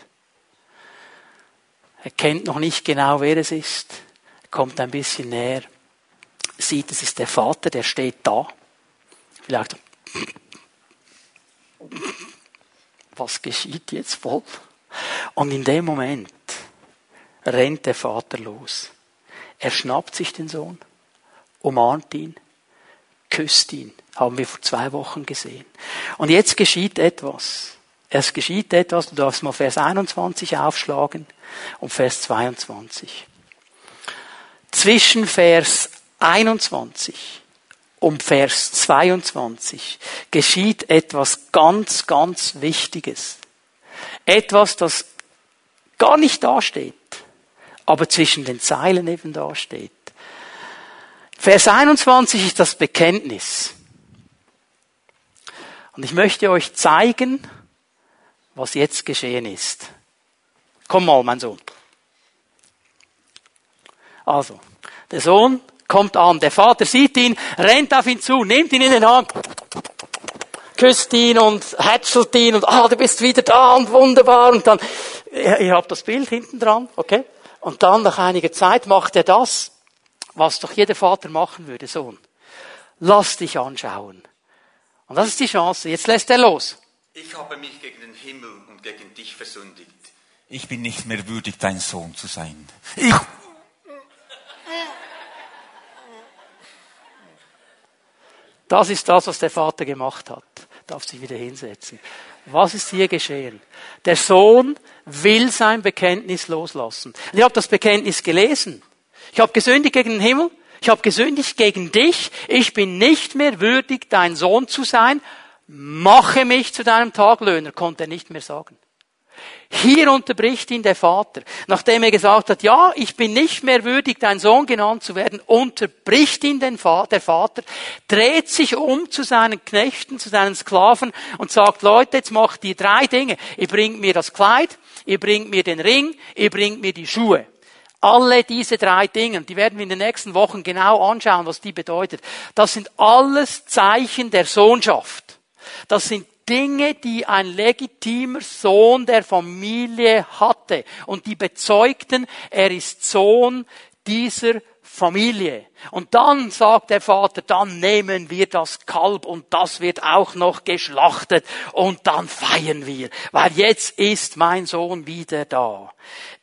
Er kennt noch nicht genau, wer es ist. Er kommt ein bisschen näher. Sieht, es ist der Vater, der steht da. Vielleicht was geschieht jetzt wohl? Und in dem Moment rennt der Vater los. Er schnappt sich den Sohn, umarmt ihn, küsst ihn. Haben wir vor zwei Wochen gesehen. Und jetzt geschieht etwas. Es geschieht etwas, du darfst mal Vers 21 aufschlagen und Vers 22. Zwischen Vers 21 um Vers 22 geschieht etwas ganz, ganz Wichtiges. Etwas, das gar nicht dasteht, aber zwischen den Zeilen eben dasteht. Vers 21 ist das Bekenntnis. Und ich möchte euch zeigen, was jetzt geschehen ist. Komm mal, mein Sohn. Also, der Sohn kommt an, der Vater sieht ihn, rennt auf ihn zu, nimmt ihn in den Arm, küsst ihn und hätschelt ihn und, ah, du bist wieder da und wunderbar und dann, ihr, ihr habt das Bild hinten dran, okay? Und dann nach einiger Zeit macht er das, was doch jeder Vater machen würde, Sohn. Lass dich anschauen. Und das ist die Chance. Jetzt lässt er los. Ich habe mich gegen den Himmel und gegen dich versündigt. Ich bin nicht mehr würdig, dein Sohn zu sein. Ich das ist das, was der Vater gemacht hat. Darf sich wieder hinsetzen. Was ist hier geschehen? Der Sohn will sein Bekenntnis loslassen. ich habe das Bekenntnis gelesen. Ich habe gesündigt gegen den Himmel. Ich habe gesündigt gegen dich. Ich bin nicht mehr würdig, dein Sohn zu sein. Mache mich zu deinem Taglöhner, konnte er nicht mehr sagen. Hier unterbricht ihn der Vater. Nachdem er gesagt hat, ja, ich bin nicht mehr würdig, dein Sohn genannt zu werden, unterbricht ihn der Vater, dreht sich um zu seinen Knechten, zu seinen Sklaven und sagt, Leute, jetzt macht ihr drei Dinge. Ihr bringt mir das Kleid, ihr bringt mir den Ring, ihr bringt mir die Schuhe. Alle diese drei Dinge, die werden wir in den nächsten Wochen genau anschauen, was die bedeutet. Das sind alles Zeichen der Sohnschaft. Das sind Dinge, die ein legitimer Sohn der Familie hatte. Und die bezeugten, er ist Sohn dieser Familie. Und dann sagt der Vater, dann nehmen wir das Kalb und das wird auch noch geschlachtet und dann feiern wir, weil jetzt ist mein Sohn wieder da.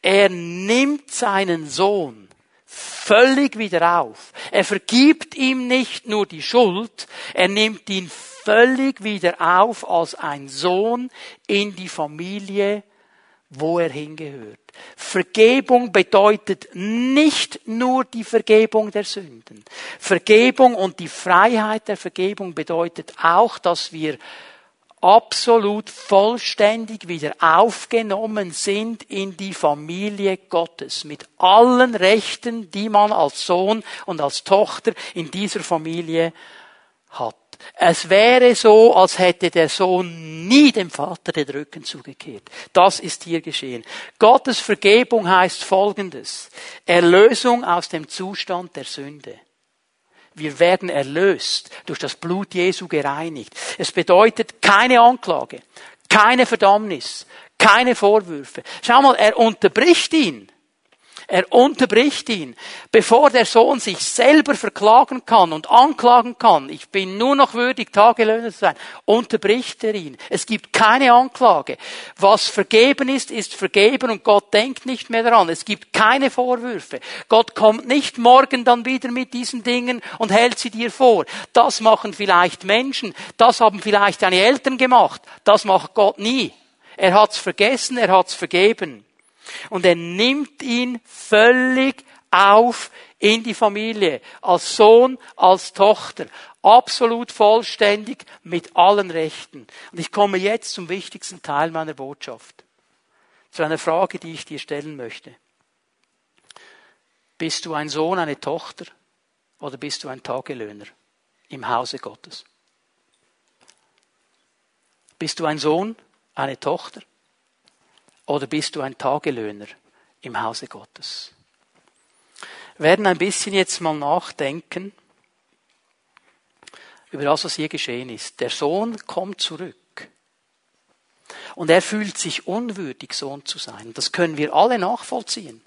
Er nimmt seinen Sohn völlig wieder auf. Er vergibt ihm nicht nur die Schuld, er nimmt ihn völlig wieder auf als ein Sohn in die Familie, wo er hingehört. Vergebung bedeutet nicht nur die Vergebung der Sünden. Vergebung und die Freiheit der Vergebung bedeutet auch, dass wir absolut vollständig wieder aufgenommen sind in die Familie Gottes mit allen Rechten, die man als Sohn und als Tochter in dieser Familie hat. Es wäre so, als hätte der Sohn nie dem Vater den Rücken zugekehrt. Das ist hier geschehen. Gottes Vergebung heißt Folgendes. Erlösung aus dem Zustand der Sünde. Wir werden erlöst, durch das Blut Jesu gereinigt. Es bedeutet keine Anklage, keine Verdammnis, keine Vorwürfe. Schau mal, er unterbricht ihn. Er unterbricht ihn, bevor der Sohn sich selber verklagen kann und anklagen kann. Ich bin nur noch würdig, Tagelöhner zu sein. Unterbricht er ihn. Es gibt keine Anklage. Was vergeben ist, ist vergeben und Gott denkt nicht mehr daran. Es gibt keine Vorwürfe. Gott kommt nicht morgen dann wieder mit diesen Dingen und hält sie dir vor. Das machen vielleicht Menschen. Das haben vielleicht deine Eltern gemacht. Das macht Gott nie. Er hat's vergessen, er hat's vergeben. Und er nimmt ihn völlig auf in die Familie, als Sohn, als Tochter, absolut vollständig mit allen Rechten. Und ich komme jetzt zum wichtigsten Teil meiner Botschaft, zu einer Frage, die ich dir stellen möchte. Bist du ein Sohn, eine Tochter oder bist du ein Tagelöhner im Hause Gottes? Bist du ein Sohn, eine Tochter oder bist du ein Tagelöhner im Hause Gottes? Wir werden ein bisschen jetzt mal nachdenken über das, was hier geschehen ist. Der Sohn kommt zurück. Und er fühlt sich unwürdig, Sohn zu sein. Das können wir alle nachvollziehen.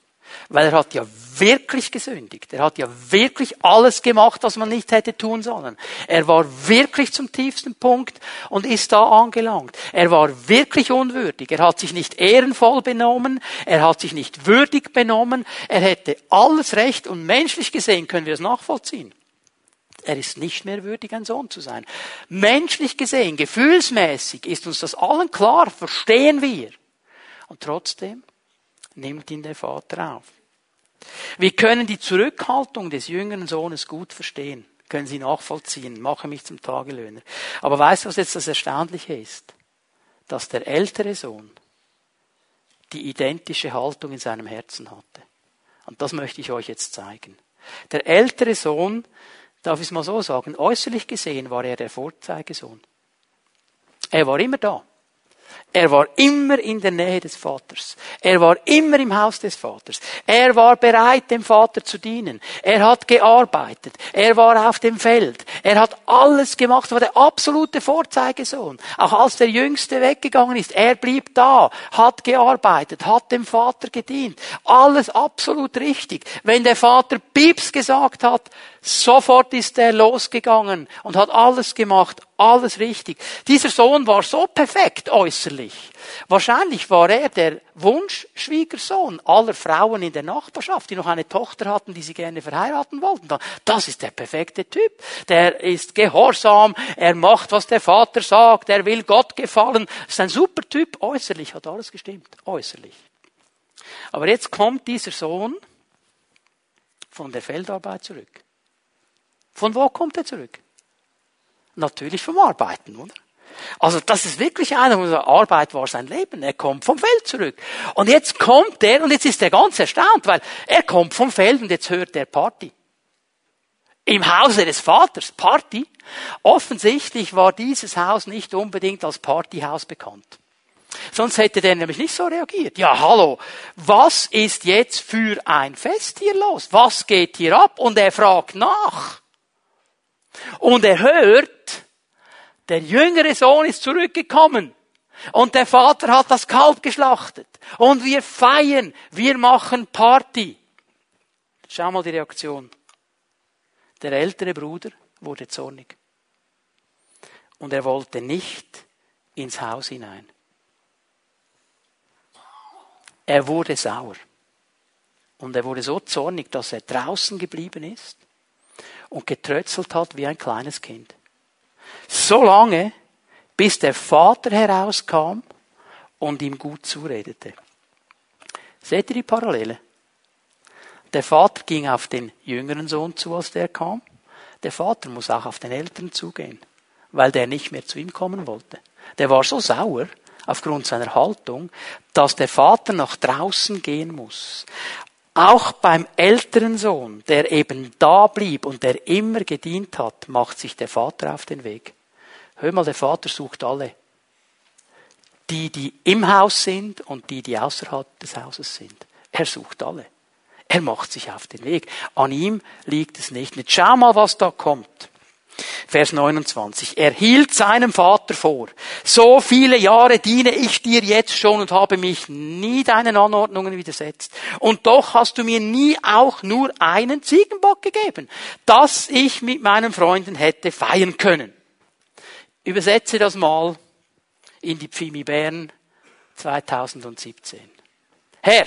Weil er hat ja wirklich gesündigt. Er hat ja wirklich alles gemacht, was man nicht hätte tun sollen. Er war wirklich zum tiefsten Punkt und ist da angelangt. Er war wirklich unwürdig. Er hat sich nicht ehrenvoll benommen. Er hat sich nicht würdig benommen. Er hätte alles Recht und menschlich gesehen können wir es nachvollziehen. Er ist nicht mehr würdig, ein Sohn zu sein. Menschlich gesehen, gefühlsmäßig ist uns das allen klar, verstehen wir. Und trotzdem nimmt ihn der Vater auf. Wir können die Zurückhaltung des jüngeren Sohnes gut verstehen, können sie nachvollziehen, mache mich zum Tagelöhner. Aber weißt du, was jetzt das Erstaunliche ist? Dass der ältere Sohn die identische Haltung in seinem Herzen hatte. Und das möchte ich euch jetzt zeigen. Der ältere Sohn, darf ich es mal so sagen, äußerlich gesehen war er der Vorzeigesohn. Er war immer da. Er war immer in der Nähe des Vaters. Er war immer im Haus des Vaters. Er war bereit, dem Vater zu dienen. Er hat gearbeitet. Er war auf dem Feld. Er hat alles gemacht. Er war der absolute Vorzeigesohn. Auch als der Jüngste weggegangen ist, er blieb da, hat gearbeitet, hat dem Vater gedient. Alles absolut richtig. Wenn der Vater Pieps gesagt hat, Sofort ist er losgegangen und hat alles gemacht, alles richtig. Dieser Sohn war so perfekt äußerlich. Wahrscheinlich war er der Wunschschwiegersohn aller Frauen in der Nachbarschaft, die noch eine Tochter hatten, die sie gerne verheiraten wollten. Das ist der perfekte Typ. Der ist gehorsam, er macht, was der Vater sagt, er will Gott gefallen. Das ist ein super Typ. Äußerlich hat alles gestimmt. Äußerlich. Aber jetzt kommt dieser Sohn von der Feldarbeit zurück. Von wo kommt er zurück? Natürlich vom Arbeiten, oder? Also das ist wirklich einer, unserer Arbeit war sein Leben. Er kommt vom Feld zurück. Und jetzt kommt er, und jetzt ist er ganz erstaunt, weil er kommt vom Feld und jetzt hört er Party. Im Hause des Vaters, Party. Offensichtlich war dieses Haus nicht unbedingt als Partyhaus bekannt. Sonst hätte der nämlich nicht so reagiert. Ja, hallo, was ist jetzt für ein Fest hier los? Was geht hier ab? Und er fragt nach. Und er hört, der jüngere Sohn ist zurückgekommen. Und der Vater hat das Kalb geschlachtet. Und wir feiern, wir machen Party. Schau mal die Reaktion. Der ältere Bruder wurde zornig. Und er wollte nicht ins Haus hinein. Er wurde sauer. Und er wurde so zornig, dass er draußen geblieben ist und getrötzelt hat wie ein kleines Kind. So lange, bis der Vater herauskam und ihm gut zuredete. Seht ihr die Parallele? Der Vater ging auf den jüngeren Sohn zu, als der kam. Der Vater muss auch auf den Älteren zugehen, weil der nicht mehr zu ihm kommen wollte. Der war so sauer aufgrund seiner Haltung, dass der Vater nach draußen gehen muss. Auch beim älteren Sohn, der eben da blieb und der immer gedient hat, macht sich der Vater auf den Weg. Hör mal, der Vater sucht alle. Die, die im Haus sind und die, die außerhalb des Hauses sind. Er sucht alle. Er macht sich auf den Weg. An ihm liegt es nicht. Jetzt schau mal, was da kommt. Vers 29. Er hielt seinem Vater vor, so viele Jahre diene ich dir jetzt schon und habe mich nie deinen Anordnungen widersetzt. Und doch hast du mir nie auch nur einen Ziegenbock gegeben, dass ich mit meinen Freunden hätte feiern können. Übersetze das mal in die Pfimi Bern 2017. Herr,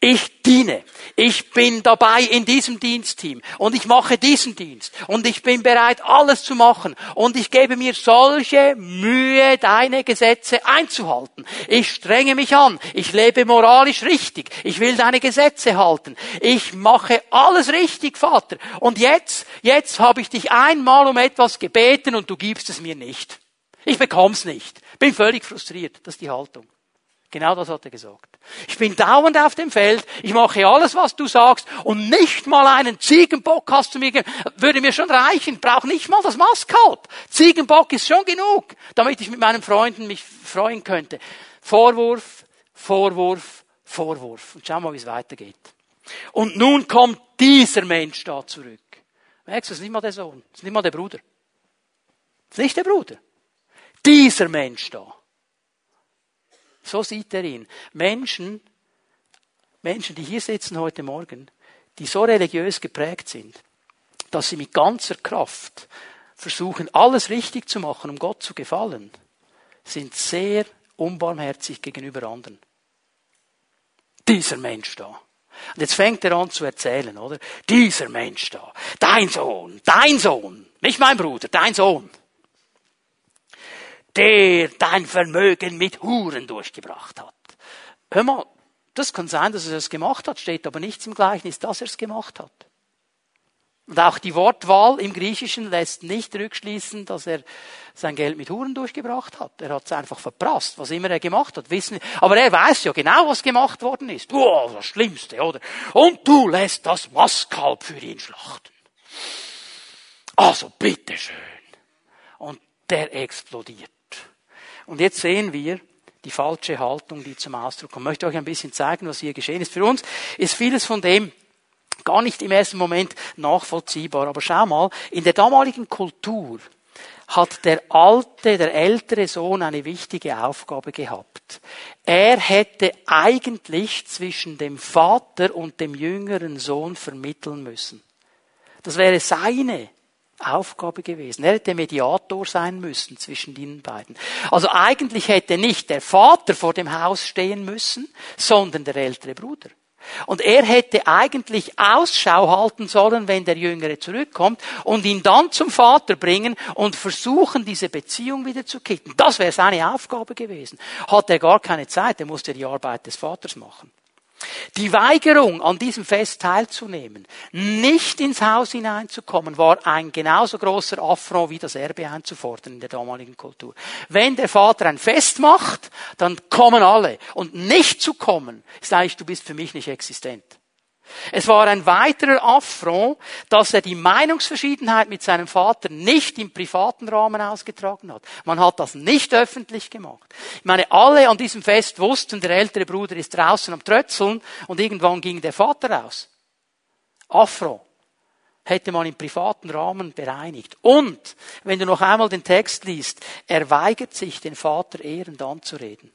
ich diene. Ich bin dabei in diesem Dienstteam und ich mache diesen Dienst und ich bin bereit, alles zu machen und ich gebe mir solche Mühe, deine Gesetze einzuhalten. Ich strenge mich an. Ich lebe moralisch richtig. Ich will deine Gesetze halten. Ich mache alles richtig, Vater. Und jetzt, jetzt habe ich dich einmal um etwas gebeten und du gibst es mir nicht. Ich bekomm's nicht. Bin völlig frustriert. Das ist die Haltung. Genau das hat er gesagt. Ich bin dauernd auf dem Feld, ich mache alles, was du sagst, und nicht mal einen Ziegenbock hast du mir. Würde mir schon reichen, brauch nicht mal das Mastkalb. Ziegenbock ist schon genug, damit ich mit meinen Freunden mich freuen könnte. Vorwurf, Vorwurf, Vorwurf. Und schau mal, wie es weitergeht. Und nun kommt dieser Mensch da zurück. Merkst du, das ist nicht mal der Sohn, das ist nicht mal der Bruder. Das ist nicht der Bruder. Dieser Mensch da. So sieht er ihn. Menschen, Menschen, die hier sitzen heute Morgen, die so religiös geprägt sind, dass sie mit ganzer Kraft versuchen, alles richtig zu machen, um Gott zu gefallen, sind sehr unbarmherzig gegenüber anderen. Dieser Mensch da. Und jetzt fängt er an zu erzählen, oder? Dieser Mensch da. Dein Sohn, dein Sohn. Nicht mein Bruder, dein Sohn der dein Vermögen mit Huren durchgebracht hat. Hör mal, das kann sein, dass er es gemacht hat, steht aber nichts im Gleichnis, dass er es gemacht hat. Und auch die Wortwahl im Griechischen lässt nicht rückschließen, dass er sein Geld mit Huren durchgebracht hat. Er hat es einfach verprasst, was immer er gemacht hat. Wissen, aber er weiß ja genau, was gemacht worden ist. Wow, das Schlimmste, oder? Und du lässt das Mastkalb für ihn schlachten. Also, bitteschön. Und der explodiert. Und jetzt sehen wir die falsche Haltung, die zum Ausdruck kommt. Ich möchte euch ein bisschen zeigen, was hier geschehen ist. Für uns ist vieles von dem gar nicht im ersten Moment nachvollziehbar. Aber schau mal, in der damaligen Kultur hat der alte, der ältere Sohn eine wichtige Aufgabe gehabt. Er hätte eigentlich zwischen dem Vater und dem jüngeren Sohn vermitteln müssen. Das wäre seine Aufgabe gewesen. Er hätte Mediator sein müssen zwischen den beiden. Also eigentlich hätte nicht der Vater vor dem Haus stehen müssen, sondern der ältere Bruder. Und er hätte eigentlich Ausschau halten sollen, wenn der Jüngere zurückkommt und ihn dann zum Vater bringen und versuchen, diese Beziehung wieder zu kitten. Das wäre seine Aufgabe gewesen. Hat er gar keine Zeit, er musste die Arbeit des Vaters machen. Die Weigerung, an diesem Fest teilzunehmen, nicht ins Haus hineinzukommen, war ein genauso großer Affront wie das Erbe einzufordern in der damaligen Kultur. Wenn der Vater ein Fest macht, dann kommen alle. Und nicht zu kommen, ist eigentlich, du bist für mich nicht existent. Es war ein weiterer Affront, dass er die Meinungsverschiedenheit mit seinem Vater nicht im privaten Rahmen ausgetragen hat. Man hat das nicht öffentlich gemacht. Ich meine, alle an diesem Fest wussten, der ältere Bruder ist draußen am Trötzeln und irgendwann ging der Vater raus. Affront hätte man im privaten Rahmen bereinigt. Und, wenn du noch einmal den Text liest, er weigert sich, den Vater ehrend anzureden.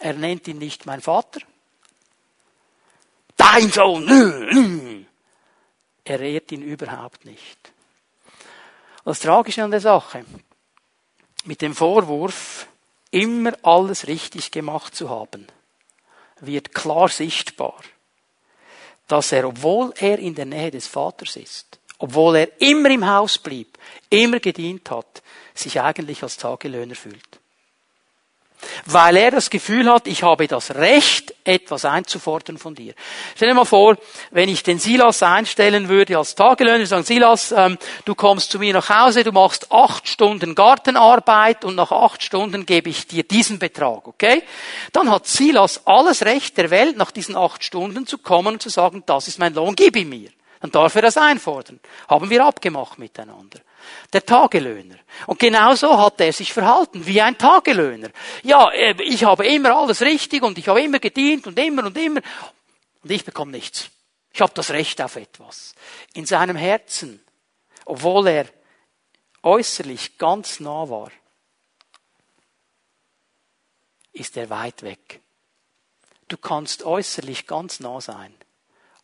Er nennt ihn nicht mein Vater, dein Sohn. Er ehrt ihn überhaupt nicht. Das Tragische an der Sache, mit dem Vorwurf, immer alles richtig gemacht zu haben, wird klar sichtbar, dass er, obwohl er in der Nähe des Vaters ist, obwohl er immer im Haus blieb, immer gedient hat, sich eigentlich als Tagelöhner fühlt weil er das Gefühl hat, ich habe das Recht, etwas einzufordern von dir. Stell dir mal vor, wenn ich den Silas einstellen würde als Tagelöhner, sagen, Silas, ähm, du kommst zu mir nach Hause, du machst acht Stunden Gartenarbeit und nach acht Stunden gebe ich dir diesen Betrag, okay? Dann hat Silas alles Recht der Welt, nach diesen acht Stunden zu kommen und zu sagen, das ist mein Lohn, gib ihn mir. Dann darf er das einfordern. Haben wir abgemacht miteinander. Der Tagelöhner. Und genauso hat er sich verhalten, wie ein Tagelöhner. Ja, äh, ich habe immer alles richtig und ich habe immer gedient und immer und immer. Und ich bekomme nichts. Ich habe das Recht auf etwas. In seinem Herzen, obwohl er äußerlich ganz nah war, ist er weit weg. Du kannst äußerlich ganz nah sein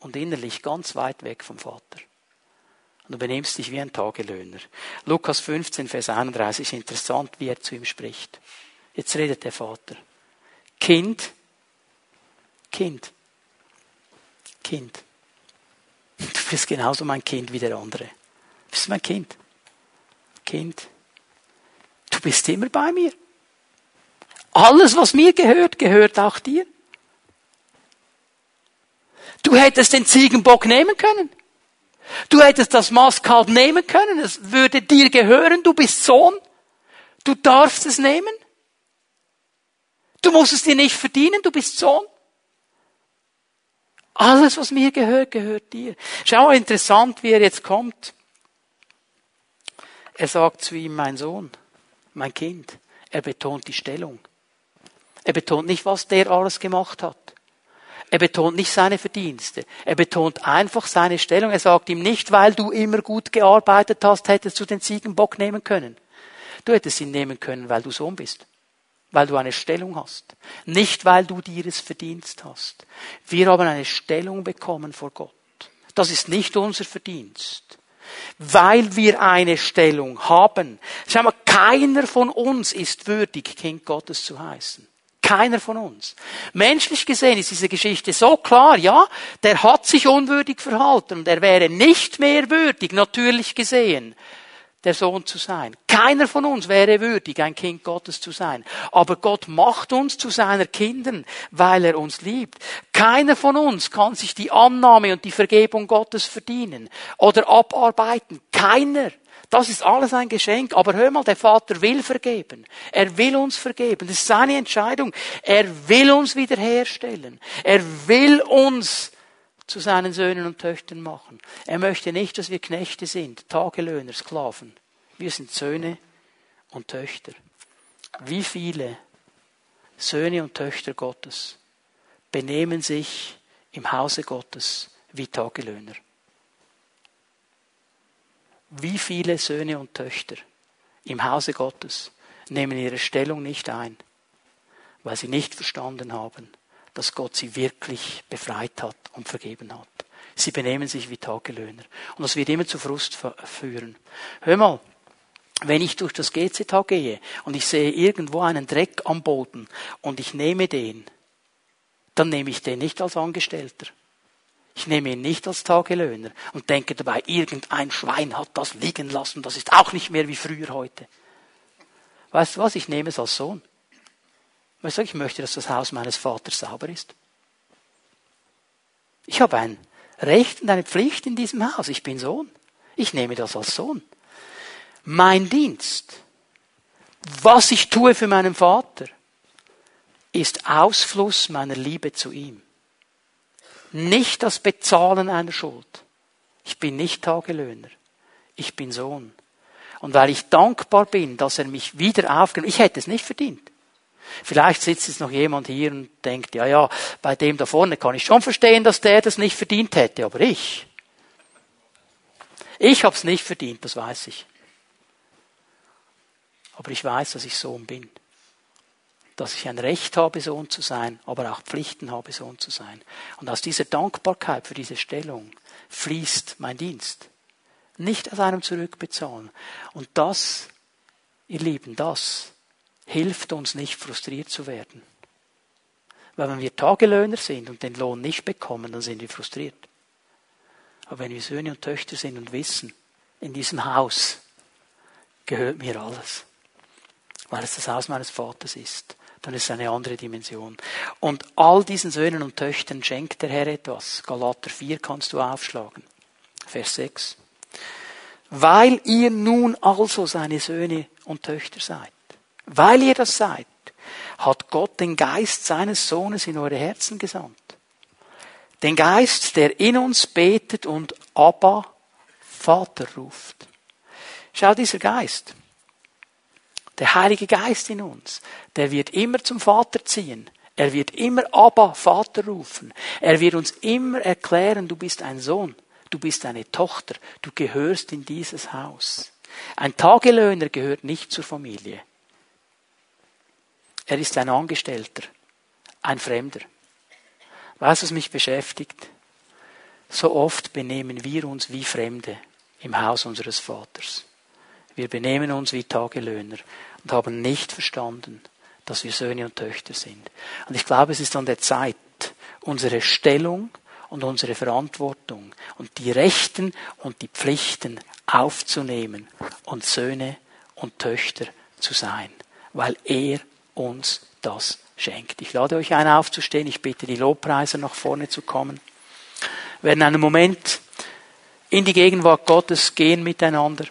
und innerlich ganz weit weg vom Vater. Und du benimmst dich wie ein Tagelöhner. Lukas 15, Vers 31 ist interessant, wie er zu ihm spricht. Jetzt redet der Vater. Kind, Kind, Kind. Du bist genauso mein Kind wie der andere. Du bist mein Kind. Kind. Du bist immer bei mir. Alles, was mir gehört, gehört auch dir. Du hättest den Ziegenbock nehmen können. Du hättest das Maskalb nehmen können, es würde dir gehören, du bist Sohn. Du darfst es nehmen. Du musst es dir nicht verdienen, du bist Sohn. Alles, was mir gehört, gehört dir. Schau interessant, wie er jetzt kommt. Er sagt zu ihm, mein Sohn, mein Kind. Er betont die Stellung. Er betont nicht, was der alles gemacht hat. Er betont nicht seine Verdienste. Er betont einfach seine Stellung. Er sagt ihm nicht, weil du immer gut gearbeitet hast, hättest du den Ziegenbock nehmen können. Du hättest ihn nehmen können, weil du Sohn bist. Weil du eine Stellung hast. Nicht, weil du dir es verdienst hast. Wir haben eine Stellung bekommen vor Gott. Das ist nicht unser Verdienst. Weil wir eine Stellung haben. Schau mal, keiner von uns ist würdig, Kind Gottes zu heißen. Keiner von uns. Menschlich gesehen ist diese Geschichte so klar, ja, der hat sich unwürdig verhalten und er wäre nicht mehr würdig, natürlich gesehen, der Sohn zu sein. Keiner von uns wäre würdig, ein Kind Gottes zu sein. Aber Gott macht uns zu seiner Kindern, weil er uns liebt. Keiner von uns kann sich die Annahme und die Vergebung Gottes verdienen oder abarbeiten. Keiner. Das ist alles ein Geschenk. Aber hör mal, der Vater will vergeben. Er will uns vergeben. Das ist seine Entscheidung. Er will uns wiederherstellen. Er will uns zu seinen Söhnen und Töchtern machen. Er möchte nicht, dass wir Knechte sind, Tagelöhner, Sklaven. Wir sind Söhne und Töchter. Wie viele Söhne und Töchter Gottes benehmen sich im Hause Gottes wie Tagelöhner? Wie viele Söhne und Töchter im Hause Gottes nehmen ihre Stellung nicht ein, weil sie nicht verstanden haben, dass Gott sie wirklich befreit hat und vergeben hat. Sie benehmen sich wie Tagelöhner. Und das wird immer zu Frust führen. Hör mal, wenn ich durch das GZH gehe und ich sehe irgendwo einen Dreck am Boden und ich nehme den, dann nehme ich den nicht als Angestellter. Ich nehme ihn nicht als Tagelöhner und denke dabei, irgendein Schwein hat das liegen lassen, das ist auch nicht mehr wie früher heute. Weißt du was? Ich nehme es als Sohn. Weißt du, ich möchte, dass das Haus meines Vaters sauber ist. Ich habe ein Recht und eine Pflicht in diesem Haus. Ich bin Sohn. Ich nehme das als Sohn. Mein Dienst, was ich tue für meinen Vater, ist Ausfluss meiner Liebe zu ihm. Nicht das Bezahlen einer Schuld. Ich bin nicht Tagelöhner. Ich bin Sohn. Und weil ich dankbar bin, dass er mich wieder aufgenommen, ich hätte es nicht verdient. Vielleicht sitzt jetzt noch jemand hier und denkt, ja, ja, bei dem da vorne kann ich schon verstehen, dass der das nicht verdient hätte, aber ich. Ich habe es nicht verdient, das weiß ich. Aber ich weiß, dass ich Sohn bin. Dass ich ein Recht habe, Sohn zu sein, aber auch Pflichten habe, Sohn zu sein. Und aus dieser Dankbarkeit für diese Stellung fließt mein Dienst. Nicht aus einem Zurückbezahlen. Und das, ihr Lieben, das hilft uns nicht frustriert zu werden. Weil wenn wir Tagelöhner sind und den Lohn nicht bekommen, dann sind wir frustriert. Aber wenn wir Söhne und Töchter sind und wissen, in diesem Haus gehört mir alles, weil es das Haus meines Vaters ist, dann ist es eine andere Dimension. Und all diesen Söhnen und Töchtern schenkt der Herr etwas. Galater 4 kannst du aufschlagen. Vers 6. Weil ihr nun also seine Söhne und Töchter seid, weil ihr das seid, hat Gott den Geist seines Sohnes in eure Herzen gesandt. Den Geist, der in uns betet und Abba, Vater ruft. Schau, dieser Geist, der Heilige Geist in uns, der wird immer zum Vater ziehen. Er wird immer Abba, Vater rufen. Er wird uns immer erklären, du bist ein Sohn, du bist eine Tochter, du gehörst in dieses Haus. Ein Tagelöhner gehört nicht zur Familie. Er ist ein Angestellter, ein Fremder. Was es mich beschäftigt? So oft benehmen wir uns wie Fremde im Haus unseres Vaters. Wir benehmen uns wie Tagelöhner und haben nicht verstanden, dass wir Söhne und Töchter sind. Und ich glaube, es ist an der Zeit, unsere Stellung und unsere Verantwortung und die Rechten und die Pflichten aufzunehmen und Söhne und Töchter zu sein, weil er uns das schenkt. Ich lade euch ein, aufzustehen. Ich bitte die Lobpreiser nach vorne zu kommen. Wir werden einen Moment in die Gegenwart Gottes gehen miteinander.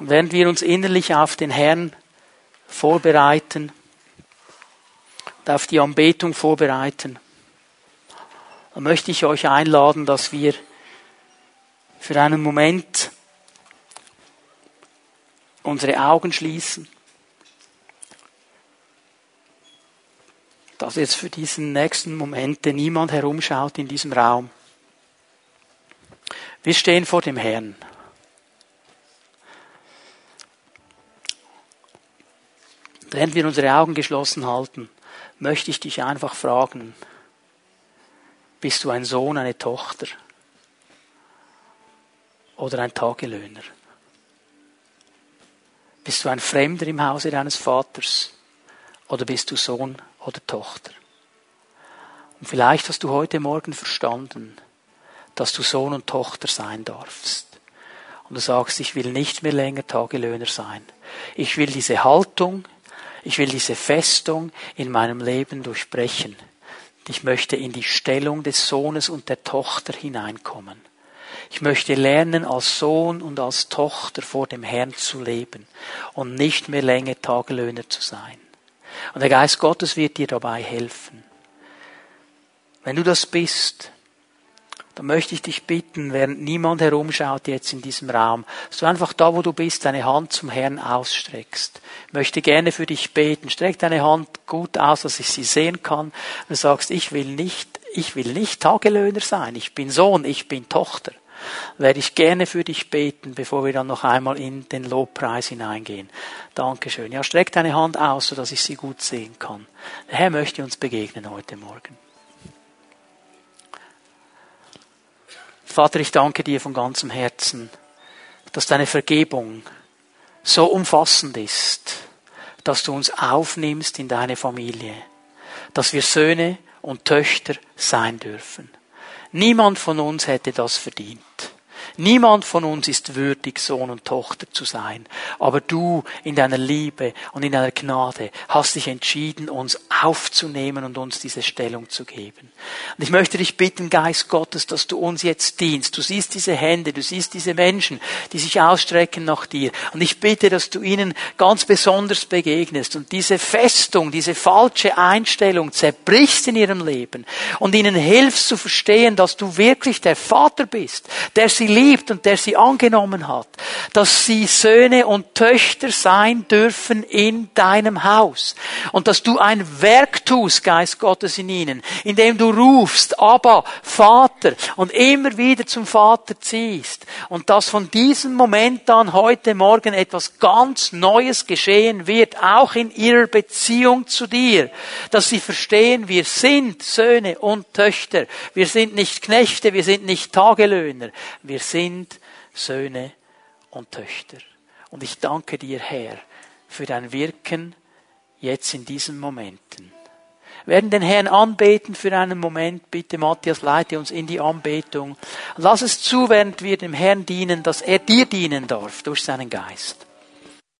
Und während wir uns innerlich auf den Herrn vorbereiten und auf die Anbetung vorbereiten, dann möchte ich euch einladen, dass wir für einen Moment unsere Augen schließen. Dass jetzt für diesen nächsten Momente niemand herumschaut in diesem Raum. Wir stehen vor dem Herrn. Während wir unsere Augen geschlossen halten, möchte ich dich einfach fragen, bist du ein Sohn, eine Tochter oder ein Tagelöhner? Bist du ein Fremder im Hause deines Vaters oder bist du Sohn oder Tochter? Und vielleicht hast du heute Morgen verstanden, dass du Sohn und Tochter sein darfst. Und du sagst, ich will nicht mehr länger Tagelöhner sein. Ich will diese Haltung, ich will diese Festung in meinem Leben durchbrechen. Ich möchte in die Stellung des Sohnes und der Tochter hineinkommen. Ich möchte lernen, als Sohn und als Tochter vor dem Herrn zu leben und nicht mehr länger Tagelöhner zu sein. Und der Geist Gottes wird dir dabei helfen. Wenn du das bist, dann möchte ich dich bitten, während niemand herumschaut jetzt in diesem Raum, dass du einfach da, wo du bist, deine Hand zum Herrn ausstreckst. Ich möchte gerne für dich beten. Streck deine Hand gut aus, dass ich sie sehen kann. Du sagst, ich will nicht, ich will nicht Tagelöhner sein. Ich bin Sohn, ich bin Tochter. Werde ich gerne für dich beten, bevor wir dann noch einmal in den Lobpreis hineingehen. Dankeschön. Ja, streck deine Hand aus, sodass ich sie gut sehen kann. Der Herr möchte uns begegnen heute Morgen. Vater, ich danke dir von ganzem Herzen, dass deine Vergebung so umfassend ist, dass du uns aufnimmst in deine Familie, dass wir Söhne und Töchter sein dürfen. Niemand von uns hätte das verdient. Niemand von uns ist würdig, Sohn und Tochter zu sein. Aber du in deiner Liebe und in deiner Gnade hast dich entschieden, uns aufzunehmen und uns diese Stellung zu geben. Und ich möchte dich bitten, Geist Gottes, dass du uns jetzt dienst. Du siehst diese Hände, du siehst diese Menschen, die sich ausstrecken nach dir. Und ich bitte, dass du ihnen ganz besonders begegnest und diese Festung, diese falsche Einstellung zerbrichst in ihrem Leben und ihnen hilfst zu verstehen, dass du wirklich der Vater bist, der sie liebt und der sie angenommen hat, dass sie Söhne und Töchter sein dürfen in deinem Haus. Und dass du ein Werk tust, Geist Gottes in ihnen, indem du rufst, aber Vater und immer wieder zum Vater ziehst. Und dass von diesem Moment an heute Morgen etwas ganz Neues geschehen wird, auch in ihrer Beziehung zu dir, dass sie verstehen, wir sind Söhne und Töchter, wir sind nicht Knechte, wir sind nicht Tagelöhner, wir sind Söhne und Töchter. Und ich danke dir, Herr, für dein Wirken jetzt in diesen Momenten. Wir werden den Herrn anbeten für einen Moment. Bitte, Matthias, leite uns in die Anbetung. Lass es zu, während wir dem Herrn dienen, dass er dir dienen darf durch seinen Geist.